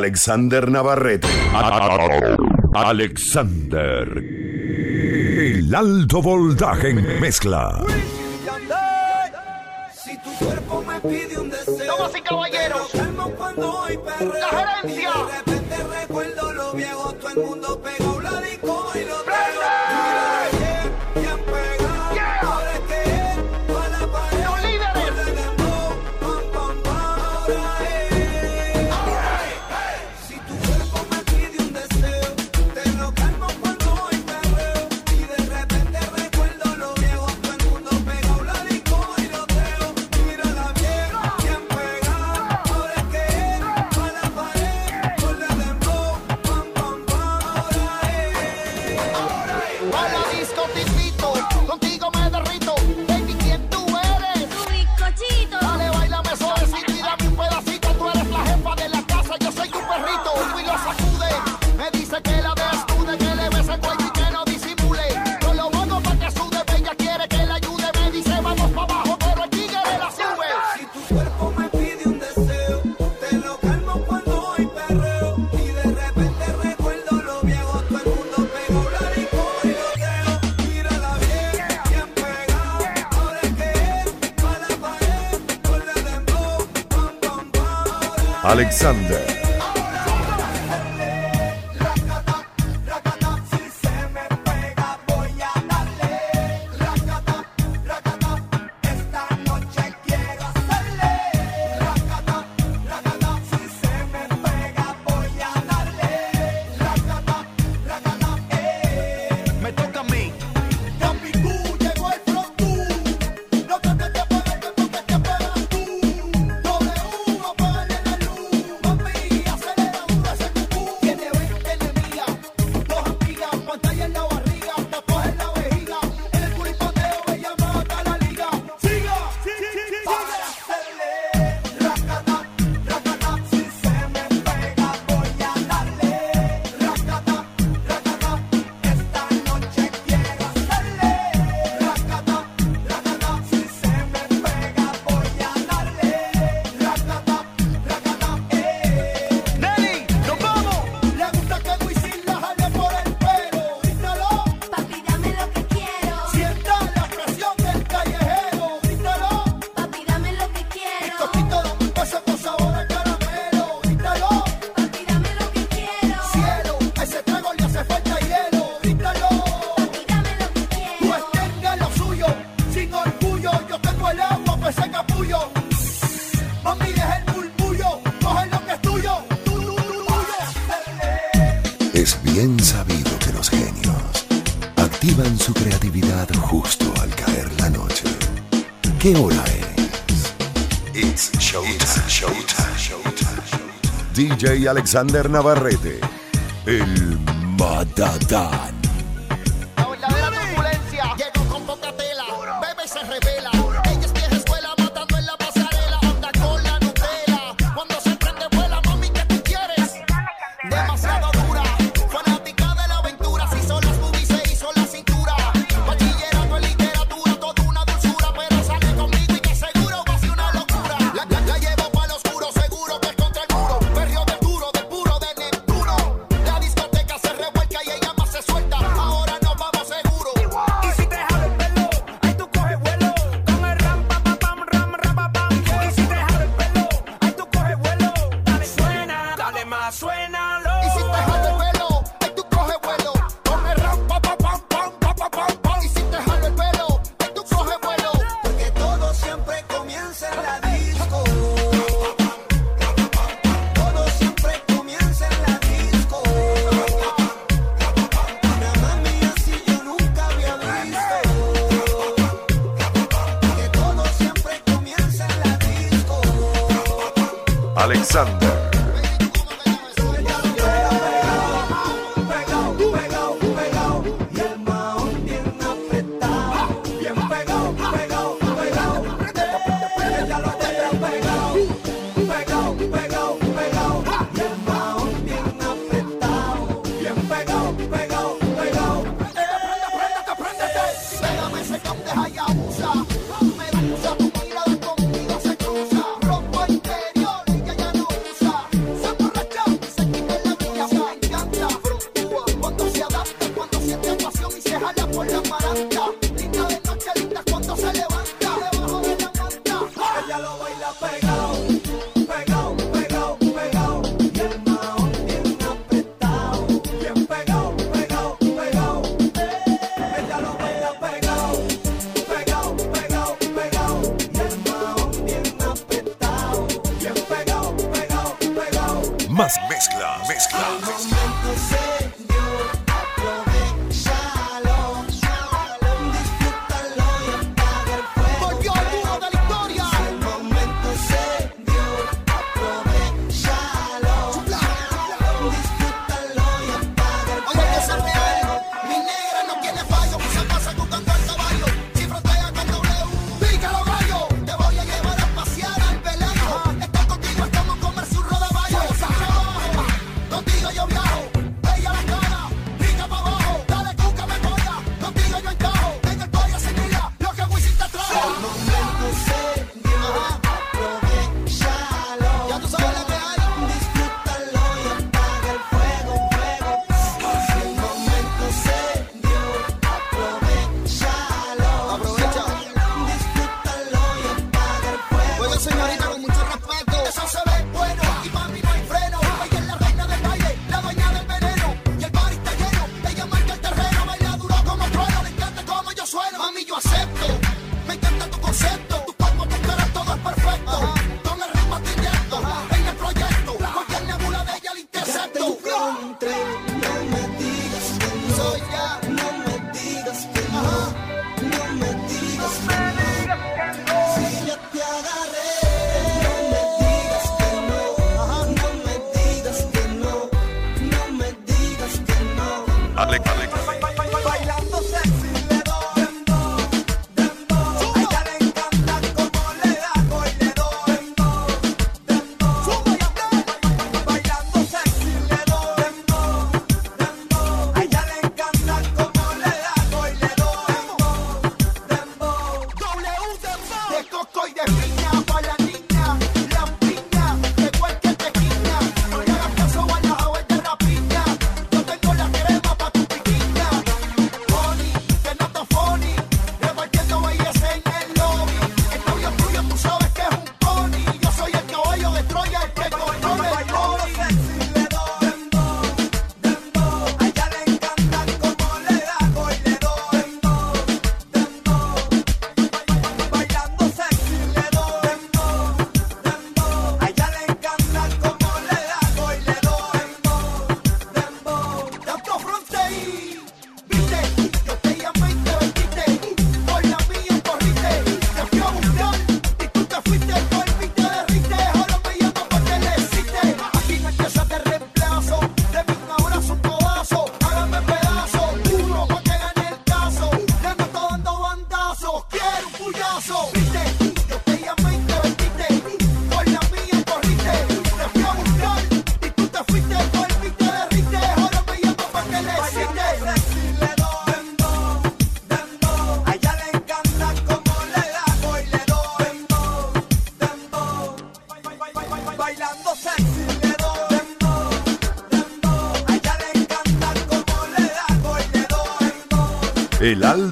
Alexander Navarrete. Alexander. El alto voltaje en mezcla. Si tu cuerpo me pide un deseo. Damas y caballeros. La gerencia. De repente recuerdo lo viejo, todo el mundo Alexander. DJ Alexander Navarrete, el Matatán.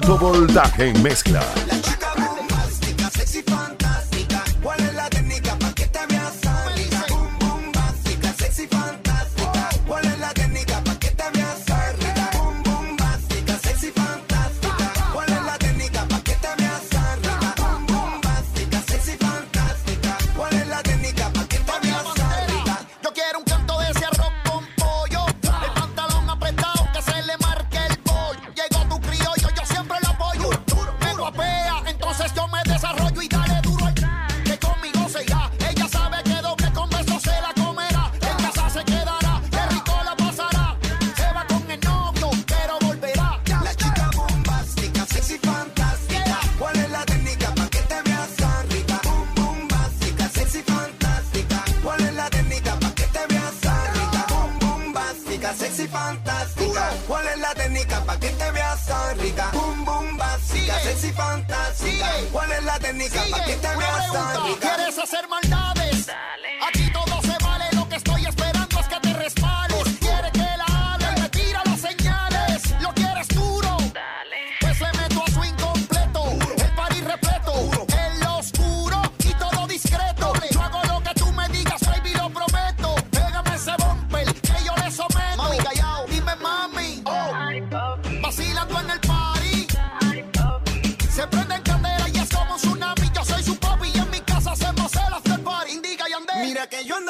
Alto voltaje en mezcla.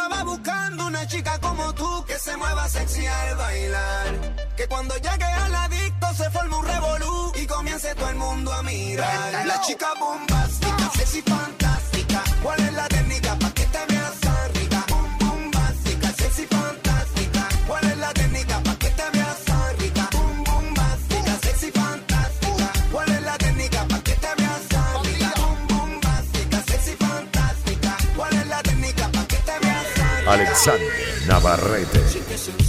andaba buscando una chica como tú que se mueva sexy al bailar. Que cuando llegue al adicto se forme un revolú y comience todo el mundo a mirar. La chica bombástica, sexy fantástica. ¿Cuál es la técnica para que te veas? Alexander Navarrete.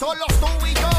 Solo tú y yo.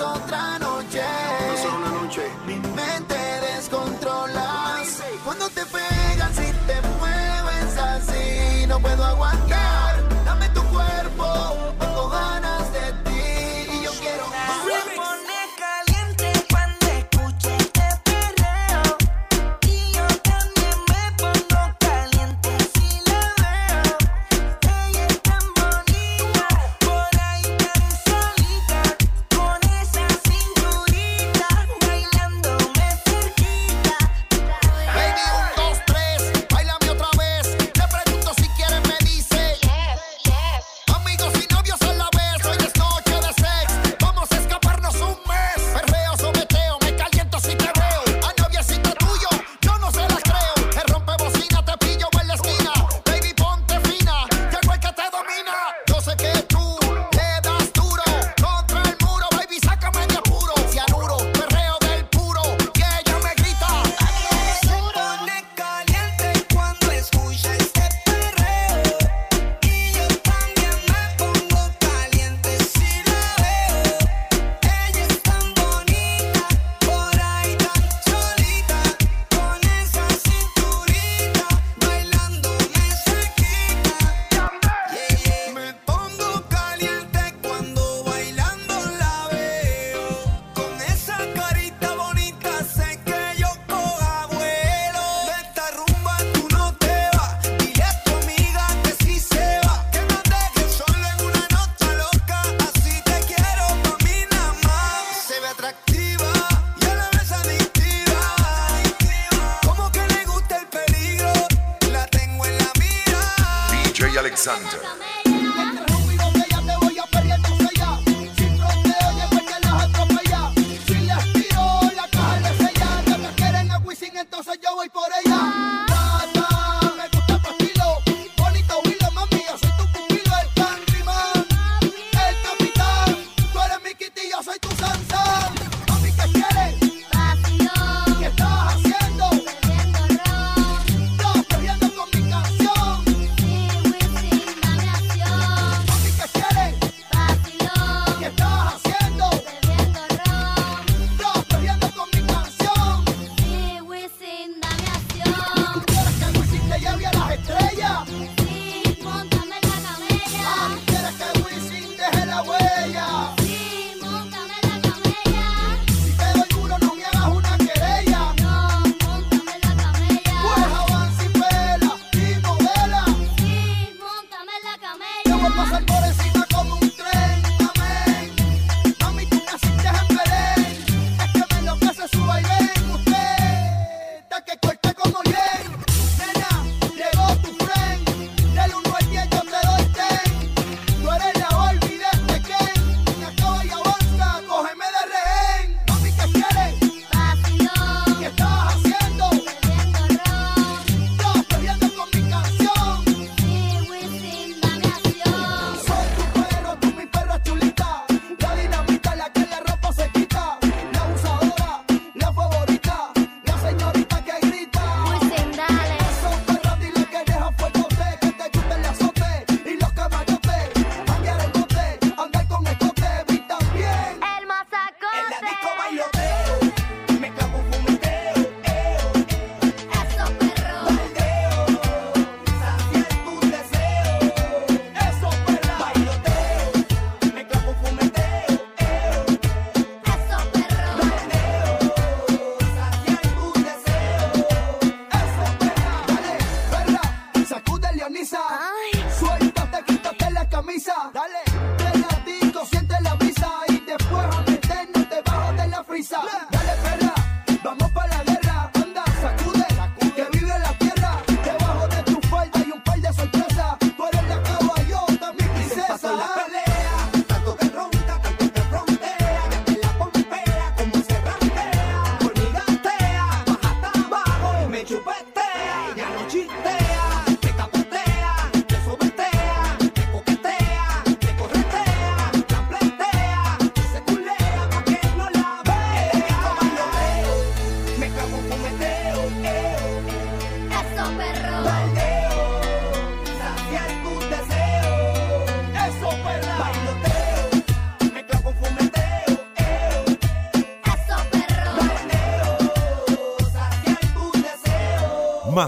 otra noche. No es una noche. Mi mente descontrolas. Cuando te pegas y te mueves así, no puedo aguantar.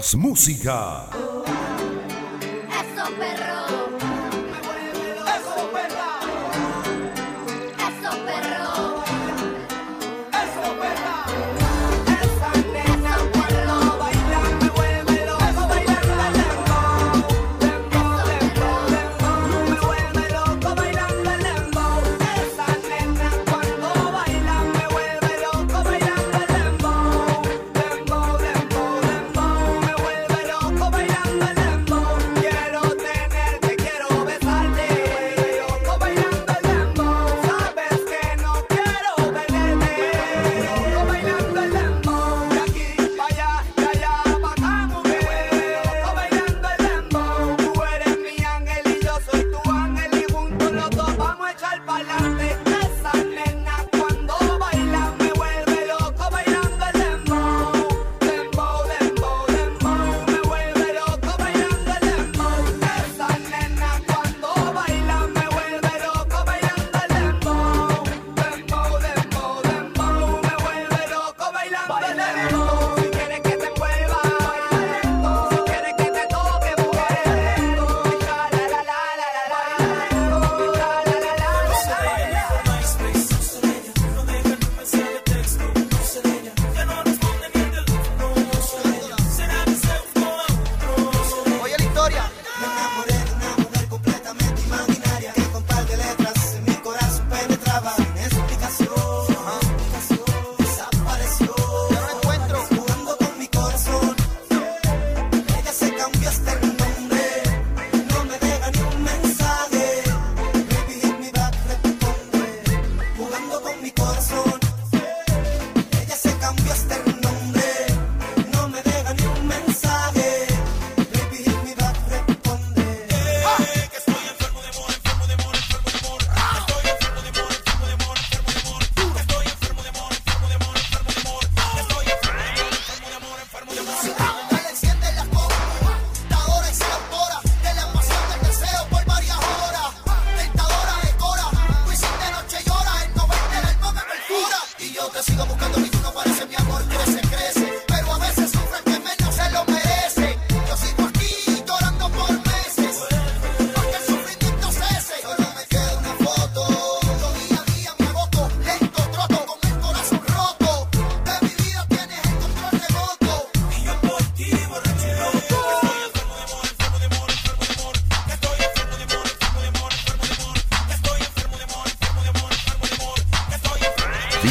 Más música.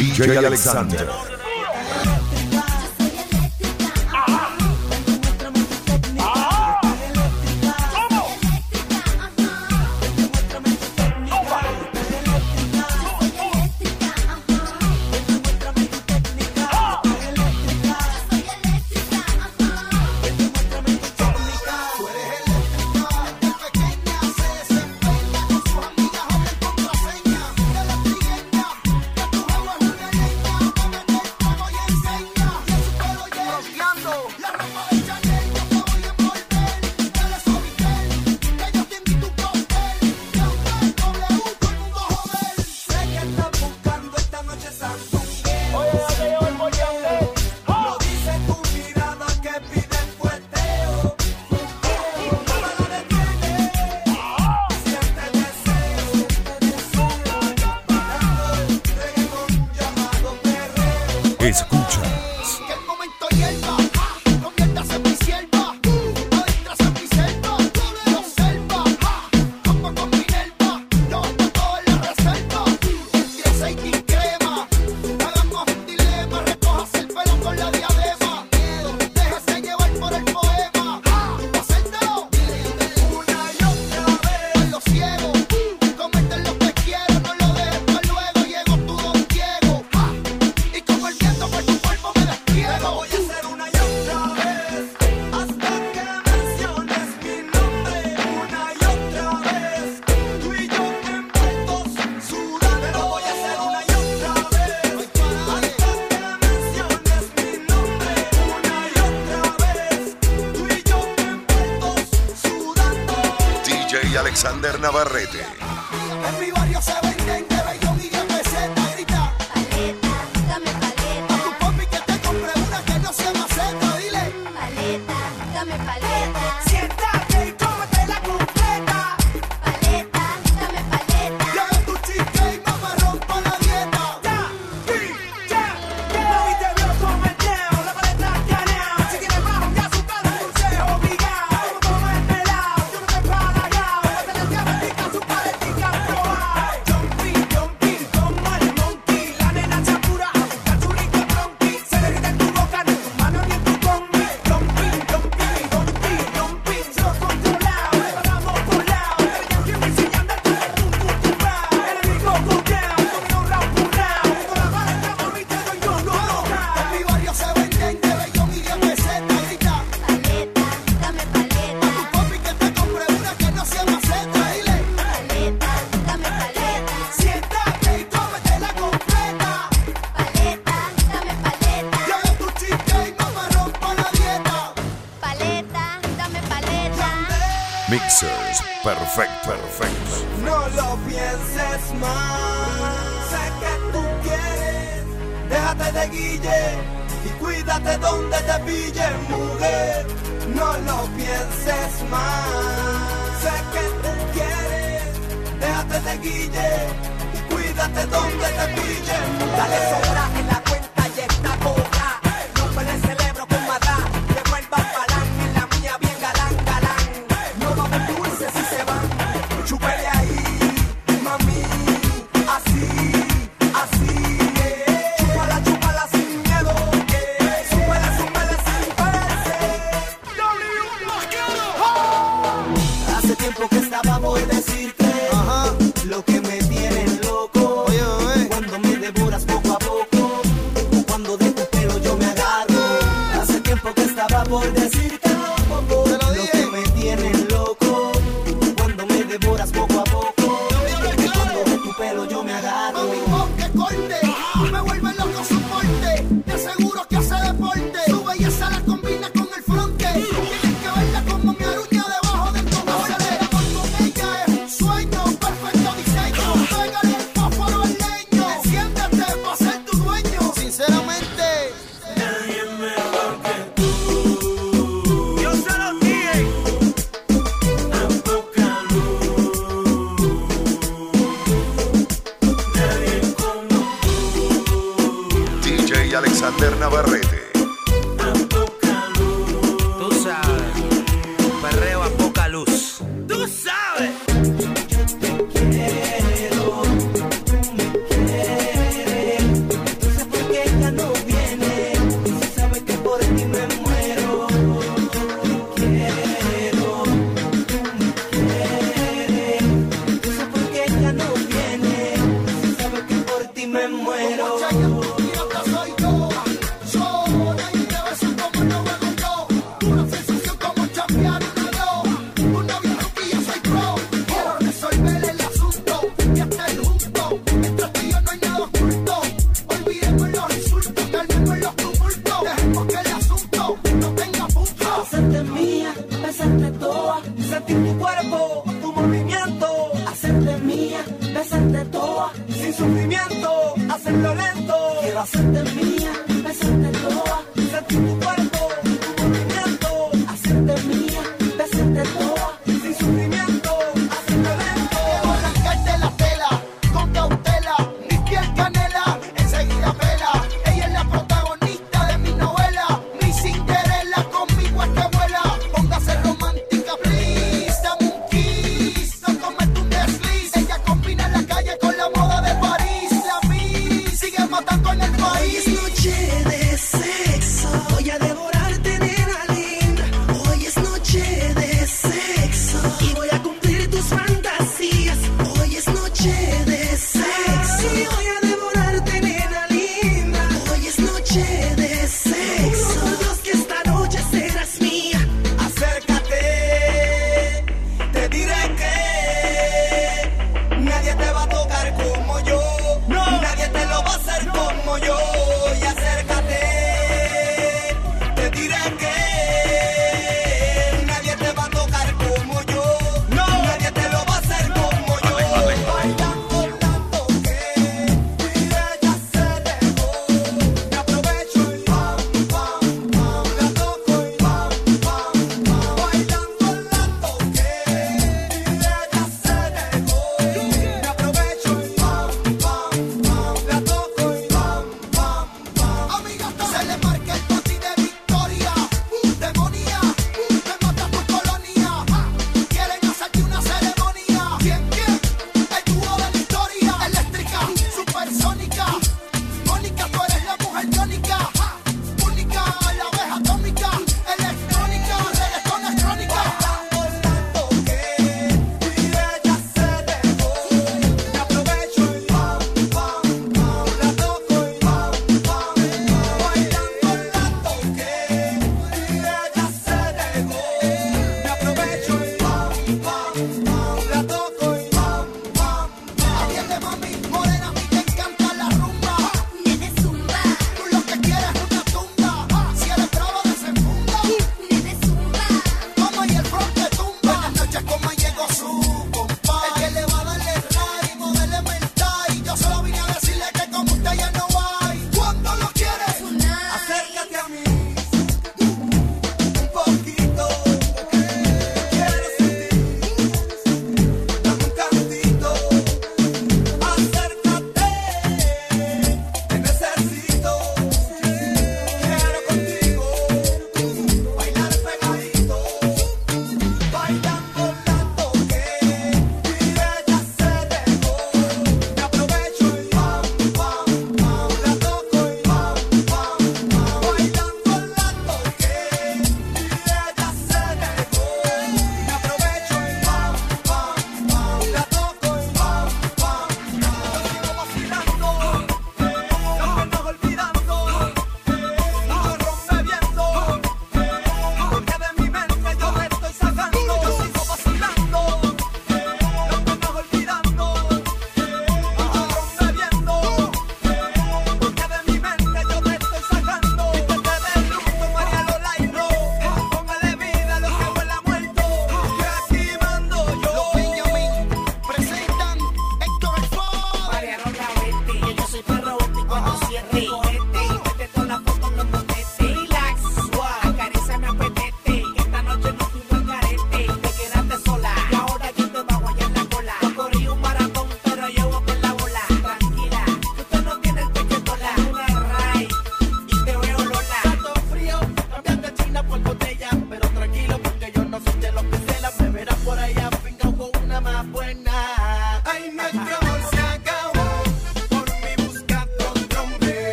DJ Alexander.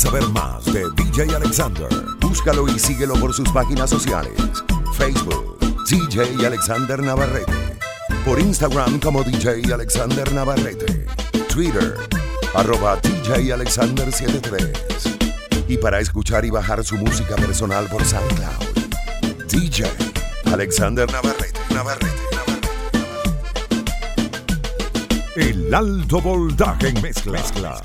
Saber más de DJ Alexander, búscalo y síguelo por sus páginas sociales. Facebook, DJ Alexander Navarrete. Por Instagram como DJ Alexander Navarrete. Twitter, arroba DJ Alexander 73. Y para escuchar y bajar su música personal por SoundCloud, DJ Alexander Navarrete. Navarrete. El alto voltaje en mezcla.